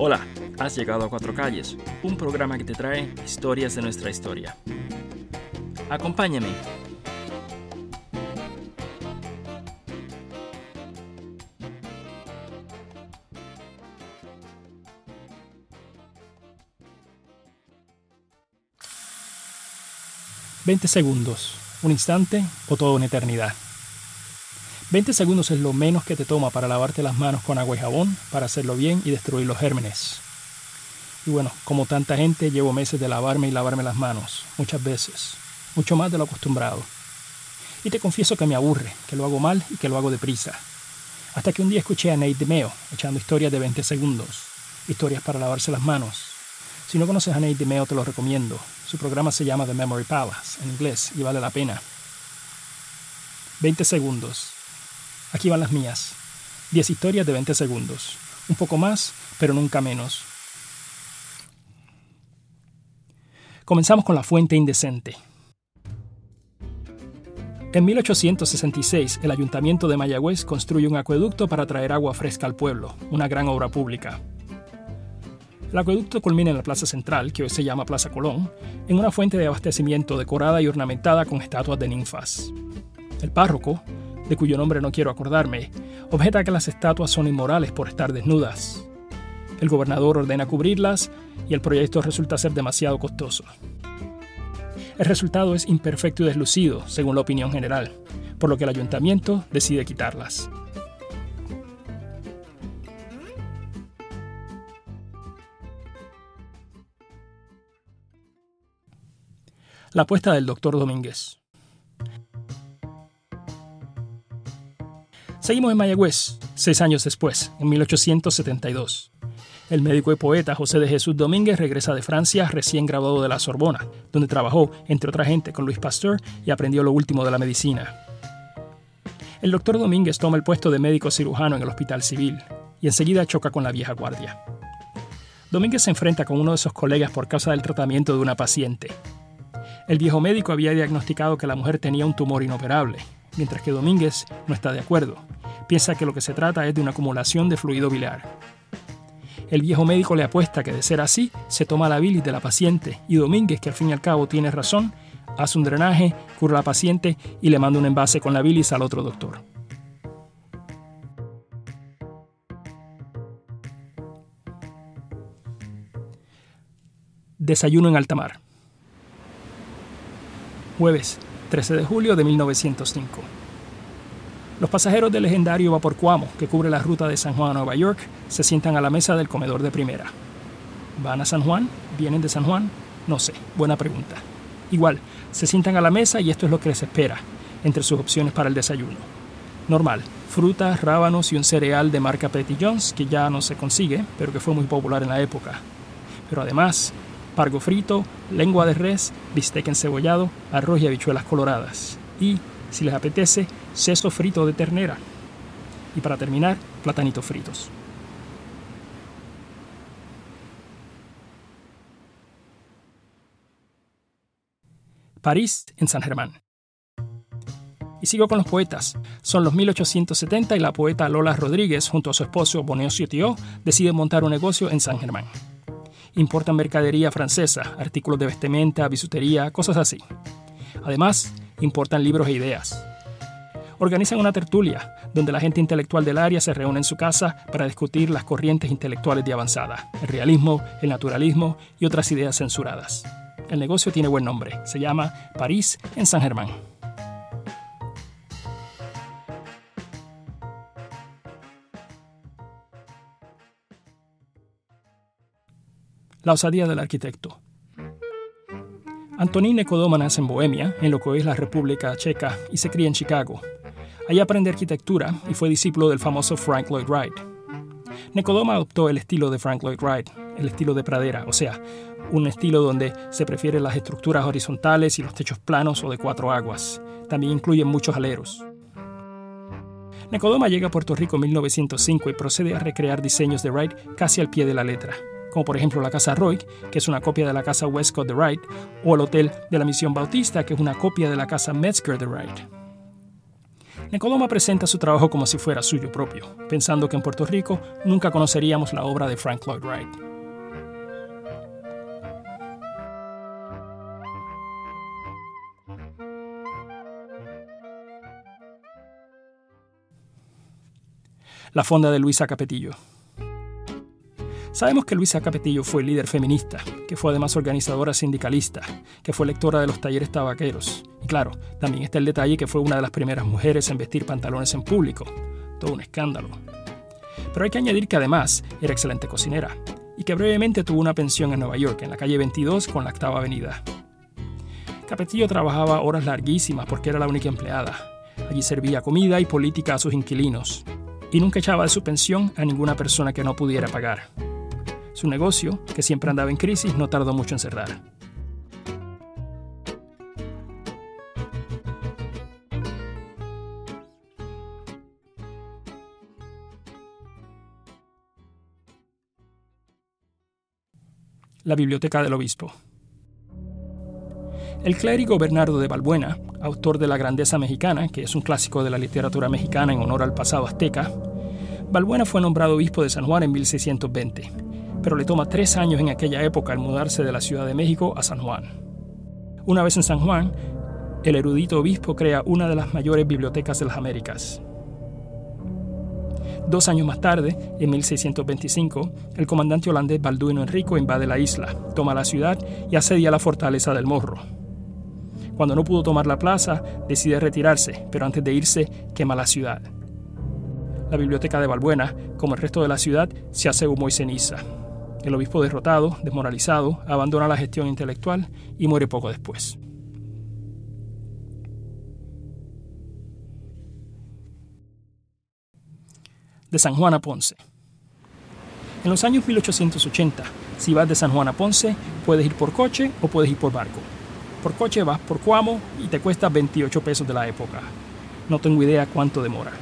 Hola, has llegado a Cuatro Calles, un programa que te trae historias de nuestra historia. Acompáñame. Veinte segundos, un instante o toda una eternidad. 20 segundos es lo menos que te toma para lavarte las manos con agua y jabón, para hacerlo bien y destruir los gérmenes. Y bueno, como tanta gente, llevo meses de lavarme y lavarme las manos, muchas veces, mucho más de lo acostumbrado. Y te confieso que me aburre, que lo hago mal y que lo hago deprisa. Hasta que un día escuché a Nate DeMeo echando historias de 20 segundos, historias para lavarse las manos. Si no conoces a Nate DeMeo, te lo recomiendo. Su programa se llama The Memory Palace, en inglés, y vale la pena. 20 segundos Aquí van las mías. 10 historias de 20 segundos. Un poco más, pero nunca menos. Comenzamos con la fuente indecente. En 1866, el ayuntamiento de Mayagüez construye un acueducto para traer agua fresca al pueblo, una gran obra pública. El acueducto culmina en la plaza central, que hoy se llama Plaza Colón, en una fuente de abastecimiento decorada y ornamentada con estatuas de ninfas. El párroco, de cuyo nombre no quiero acordarme, objeta que las estatuas son inmorales por estar desnudas. El gobernador ordena cubrirlas y el proyecto resulta ser demasiado costoso. El resultado es imperfecto y deslucido, según la opinión general, por lo que el ayuntamiento decide quitarlas. La apuesta del doctor Domínguez. Seguimos en Mayagüez, seis años después, en 1872. El médico y poeta José de Jesús Domínguez regresa de Francia recién graduado de la Sorbona, donde trabajó, entre otra gente, con Luis Pasteur y aprendió lo último de la medicina. El doctor Domínguez toma el puesto de médico cirujano en el Hospital Civil y enseguida choca con la vieja guardia. Domínguez se enfrenta con uno de sus colegas por causa del tratamiento de una paciente. El viejo médico había diagnosticado que la mujer tenía un tumor inoperable, mientras que Domínguez no está de acuerdo piensa que lo que se trata es de una acumulación de fluido biliar. El viejo médico le apuesta que de ser así, se toma la bilis de la paciente y Domínguez, que al fin y al cabo tiene razón, hace un drenaje, cura a la paciente y le manda un envase con la bilis al otro doctor. Desayuno en alta mar. Jueves, 13 de julio de 1905. Los pasajeros del legendario vapor Cuamo, que cubre la ruta de San Juan a Nueva York, se sientan a la mesa del comedor de primera. ¿Van a San Juan? ¿Vienen de San Juan? No sé, buena pregunta. Igual, se sientan a la mesa y esto es lo que les espera, entre sus opciones para el desayuno. Normal, frutas, rábanos y un cereal de marca Petty Jones, que ya no se consigue, pero que fue muy popular en la época. Pero además, pargo frito, lengua de res, bistec encebollado, arroz y habichuelas coloradas. Y, si les apetece, seso frito de ternera. Y para terminar, platanitos fritos. París en San Germán. Y sigo con los poetas. Son los 1870 y la poeta Lola Rodríguez junto a su esposo Boneosio Tío deciden montar un negocio en San Germán. Importan mercadería francesa, artículos de vestimenta, bisutería, cosas así. Además, importan libros e ideas organizan una tertulia, donde la gente intelectual del área se reúne en su casa para discutir las corrientes intelectuales de avanzada, el realismo, el naturalismo y otras ideas censuradas. El negocio tiene buen nombre, se llama París en San Germán. La osadía del arquitecto. Antonín Nicodoma nace en Bohemia, en lo que es la República Checa, y se cría en Chicago, Allí aprendió arquitectura y fue discípulo del famoso Frank Lloyd Wright. Nicodoma adoptó el estilo de Frank Lloyd Wright, el estilo de pradera, o sea, un estilo donde se prefieren las estructuras horizontales y los techos planos o de cuatro aguas. También incluyen muchos aleros. Nicodoma llega a Puerto Rico en 1905 y procede a recrear diseños de Wright casi al pie de la letra. Como por ejemplo la Casa Roy, que es una copia de la Casa Westcott de Wright, o el Hotel de la Misión Bautista, que es una copia de la Casa Metzger de Wright. Nicodoma presenta su trabajo como si fuera suyo propio, pensando que en Puerto Rico nunca conoceríamos la obra de Frank Lloyd Wright. La fonda de Luisa Capetillo. Sabemos que Luisa Capetillo fue líder feminista, que fue además organizadora sindicalista, que fue lectora de los talleres tabaqueros. Y claro, también está el detalle que fue una de las primeras mujeres en vestir pantalones en público. Todo un escándalo. Pero hay que añadir que además era excelente cocinera y que brevemente tuvo una pensión en Nueva York, en la calle 22 con la octava avenida. Capetillo trabajaba horas larguísimas porque era la única empleada. Allí servía comida y política a sus inquilinos. Y nunca echaba de su pensión a ninguna persona que no pudiera pagar. Su negocio, que siempre andaba en crisis, no tardó mucho en cerrar. La Biblioteca del Obispo. El clérigo Bernardo de Balbuena, autor de La Grandeza Mexicana, que es un clásico de la literatura mexicana en honor al pasado azteca, Balbuena fue nombrado obispo de San Juan en 1620 pero le toma tres años en aquella época al mudarse de la Ciudad de México a San Juan. Una vez en San Juan, el erudito obispo crea una de las mayores bibliotecas de las Américas. Dos años más tarde, en 1625, el comandante holandés Balduino Enrico invade la isla, toma la ciudad y asedia la fortaleza del Morro. Cuando no pudo tomar la plaza, decide retirarse, pero antes de irse, quema la ciudad. La biblioteca de Balbuena, como el resto de la ciudad, se hace humo y ceniza. El obispo derrotado, desmoralizado, abandona la gestión intelectual y muere poco después. De San Juan a Ponce. En los años 1880, si vas de San Juan a Ponce, puedes ir por coche o puedes ir por barco. Por coche vas por Cuamo y te cuesta 28 pesos de la época. No tengo idea cuánto demora.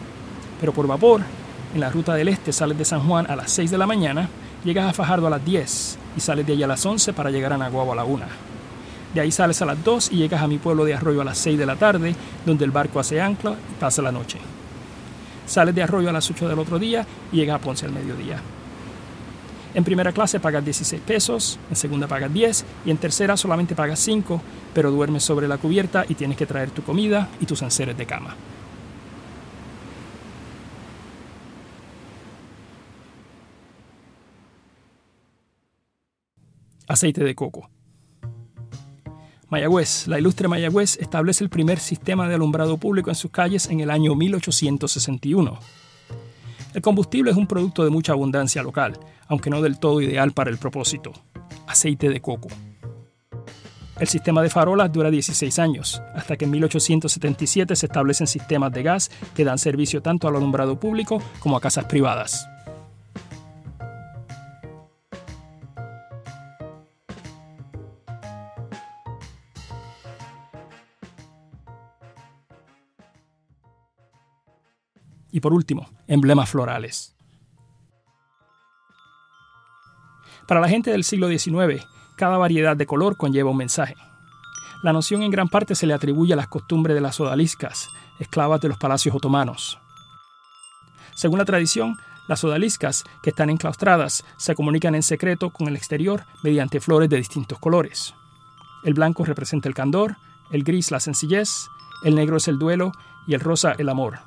Pero por vapor, en la ruta del este sales de San Juan a las 6 de la mañana Llegas a Fajardo a las 10 y sales de allí a las 11 para llegar a Naguabo a la 1. De ahí sales a las 2 y llegas a mi pueblo de Arroyo a las 6 de la tarde, donde el barco hace ancla y pasa la noche. Sales de Arroyo a las 8 del otro día y llegas a Ponce al mediodía. En primera clase pagas 16 pesos, en segunda pagas 10 y en tercera solamente pagas 5, pero duermes sobre la cubierta y tienes que traer tu comida y tus enseres de cama. Aceite de coco. Mayagüez, la ilustre Mayagüez, establece el primer sistema de alumbrado público en sus calles en el año 1861. El combustible es un producto de mucha abundancia local, aunque no del todo ideal para el propósito. Aceite de coco. El sistema de farolas dura 16 años, hasta que en 1877 se establecen sistemas de gas que dan servicio tanto al alumbrado público como a casas privadas. Y por último, emblemas florales. Para la gente del siglo XIX, cada variedad de color conlleva un mensaje. La noción en gran parte se le atribuye a las costumbres de las odaliscas, esclavas de los palacios otomanos. Según la tradición, las odaliscas, que están enclaustradas, se comunican en secreto con el exterior mediante flores de distintos colores. El blanco representa el candor, el gris la sencillez, el negro es el duelo y el rosa el amor.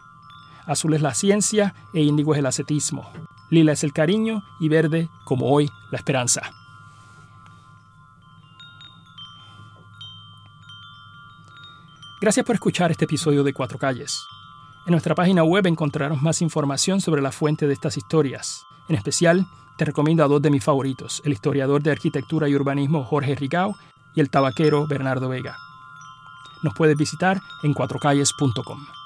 Azul es la ciencia e índigo es el ascetismo. Lila es el cariño y verde, como hoy, la esperanza. Gracias por escuchar este episodio de Cuatro Calles. En nuestra página web encontrarás más información sobre la fuente de estas historias. En especial, te recomiendo a dos de mis favoritos, el historiador de arquitectura y urbanismo Jorge Rigao y el tabaquero Bernardo Vega. Nos puedes visitar en cuatrocalles.com.